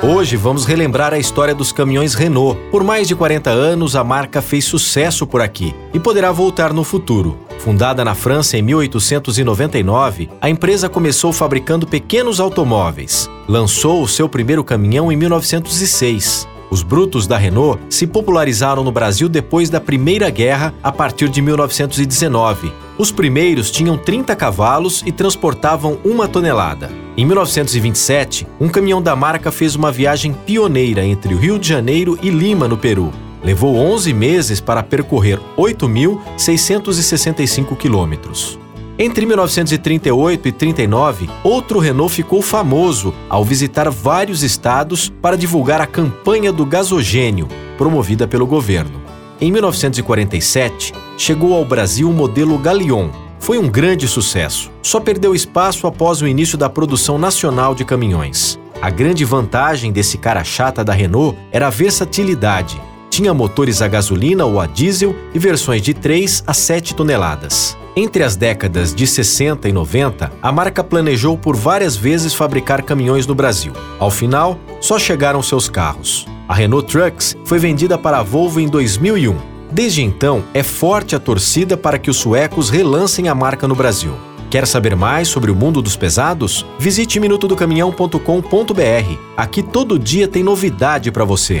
Hoje vamos relembrar a história dos caminhões Renault. Por mais de 40 anos, a marca fez sucesso por aqui e poderá voltar no futuro. Fundada na França em 1899, a empresa começou fabricando pequenos automóveis. Lançou o seu primeiro caminhão em 1906. Os brutos da Renault se popularizaram no Brasil depois da Primeira Guerra, a partir de 1919. Os primeiros tinham 30 cavalos e transportavam uma tonelada. Em 1927, um caminhão da marca fez uma viagem pioneira entre o Rio de Janeiro e Lima, no Peru. Levou 11 meses para percorrer 8.665 quilômetros. Entre 1938 e 39, outro Renault ficou famoso ao visitar vários estados para divulgar a campanha do gasogênio, promovida pelo governo. Em 1947, chegou ao Brasil o modelo Galeon. Foi um grande sucesso. Só perdeu espaço após o início da produção nacional de caminhões. A grande vantagem desse cara chata da Renault era a versatilidade. Tinha motores a gasolina ou a diesel e versões de 3 a 7 toneladas. Entre as décadas de 60 e 90, a marca planejou por várias vezes fabricar caminhões no Brasil. Ao final, só chegaram seus carros. A Renault Trucks foi vendida para a Volvo em 2001. Desde então, é forte a torcida para que os suecos relancem a marca no Brasil. Quer saber mais sobre o mundo dos pesados? Visite minutodocaminhão.com.br. Aqui todo dia tem novidade para você.